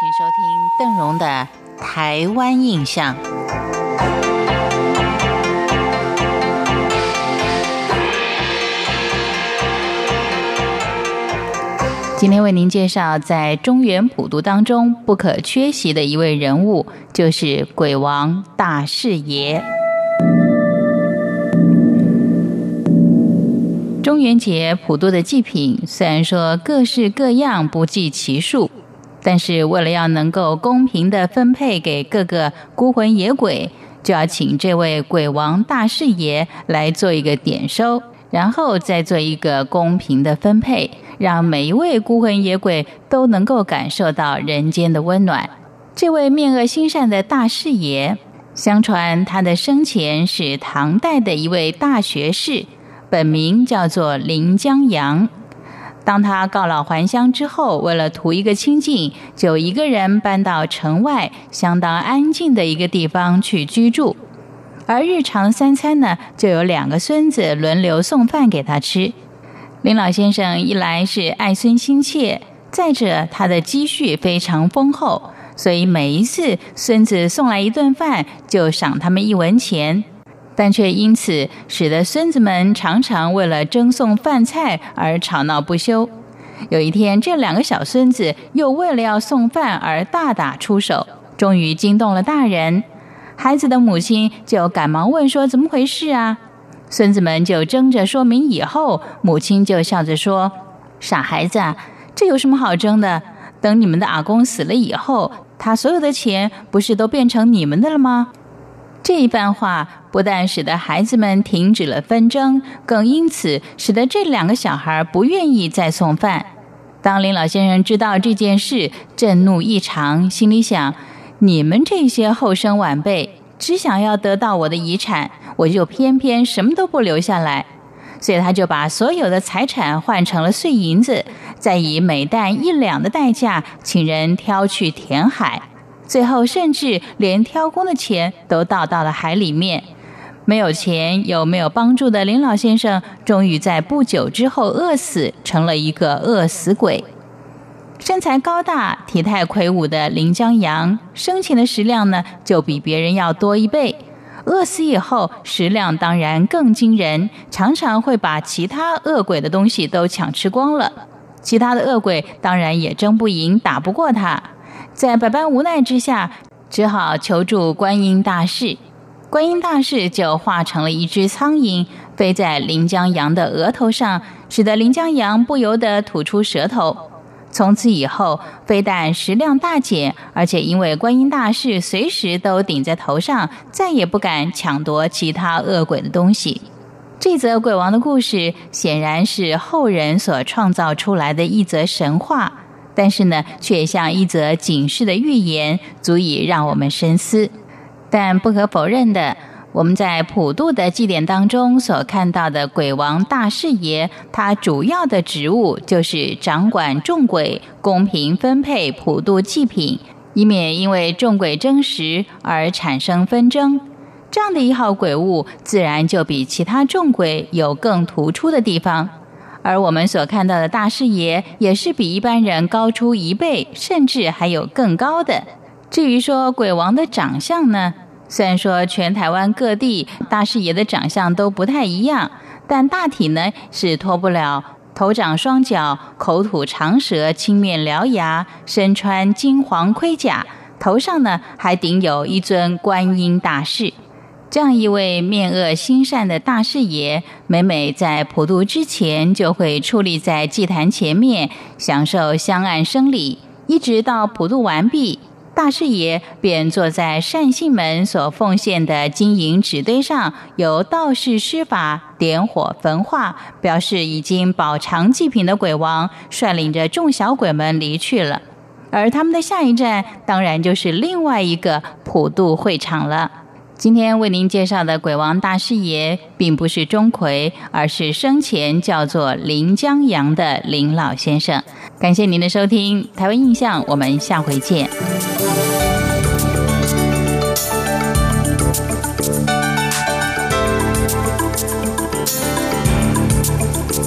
请收听邓荣的《台湾印象》。今天为您介绍，在中原普渡当中不可缺席的一位人物，就是鬼王大士爷。中元节普渡的祭品虽然说各式各样不计其数，但是为了要能够公平的分配给各个孤魂野鬼，就要请这位鬼王大士爷来做一个点收，然后再做一个公平的分配。让每一位孤魂野鬼都能够感受到人间的温暖。这位面恶心善的大士爷，相传他的生前是唐代的一位大学士，本名叫做林江阳。当他告老还乡之后，为了图一个清静，就一个人搬到城外相当安静的一个地方去居住。而日常三餐呢，就有两个孙子轮流送饭给他吃。林老先生一来是爱孙心切，再者他的积蓄非常丰厚，所以每一次孙子送来一顿饭，就赏他们一文钱，但却因此使得孙子们常常为了争送饭菜而吵闹不休。有一天，这两个小孙子又为了要送饭而大打出手，终于惊动了大人。孩子的母亲就赶忙问说：“怎么回事啊？”孙子们就争着说明，以后母亲就笑着说：“傻孩子，这有什么好争的？等你们的阿公死了以后，他所有的钱不是都变成你们的了吗？”这一番话不但使得孩子们停止了纷争，更因此使得这两个小孩不愿意再送饭。当林老先生知道这件事，震怒异常，心里想：“你们这些后生晚辈。”只想要得到我的遗产，我就偏偏什么都不留下来，所以他就把所有的财产换成了碎银子，再以每担一两的代价请人挑去填海，最后甚至连挑工的钱都倒到了海里面。没有钱又没有帮助的林老先生，终于在不久之后饿死，成了一个饿死鬼。身材高大、体态魁梧的林江阳，生前的食量呢就比别人要多一倍。饿死以后，食量当然更惊人，常常会把其他恶鬼的东西都抢吃光了。其他的恶鬼当然也争不赢、打不过他，在百般无奈之下，只好求助观音大士。观音大士就化成了一只苍蝇，飞在临江阳的额头上，使得临江阳不由得吐出舌头。从此以后，非但食量大减，而且因为观音大士随时都顶在头上，再也不敢抢夺其他恶鬼的东西。这则鬼王的故事显然是后人所创造出来的一则神话，但是呢，却像一则警示的预言，足以让我们深思。但不可否认的。我们在普渡的祭典当中所看到的鬼王大士爷，他主要的职务就是掌管众鬼，公平分配普渡祭品，以免因为众鬼争食而产生纷争。这样的一号鬼物，自然就比其他众鬼有更突出的地方。而我们所看到的大师爷，也是比一般人高出一倍，甚至还有更高的。至于说鬼王的长相呢？虽然说全台湾各地大师爷的长相都不太一样，但大体呢是脱不了头长双脚、口吐长舌、青面獠牙，身穿金黄盔甲，头上呢还顶有一尊观音大士。这样一位面恶心善的大士爷，每每在普渡之前，就会矗立在祭坛前面，享受香案生礼，一直到普渡完毕。大士爷便坐在善信门所奉献的金银纸堆上，由道士施法点火焚化，表示已经饱尝祭品的鬼王率领着众小鬼们离去了。而他们的下一站，当然就是另外一个普渡会场了。今天为您介绍的鬼王大师爷，并不是钟馗，而是生前叫做林江阳的林老先生。感谢您的收听，台湾印象，我们下回见。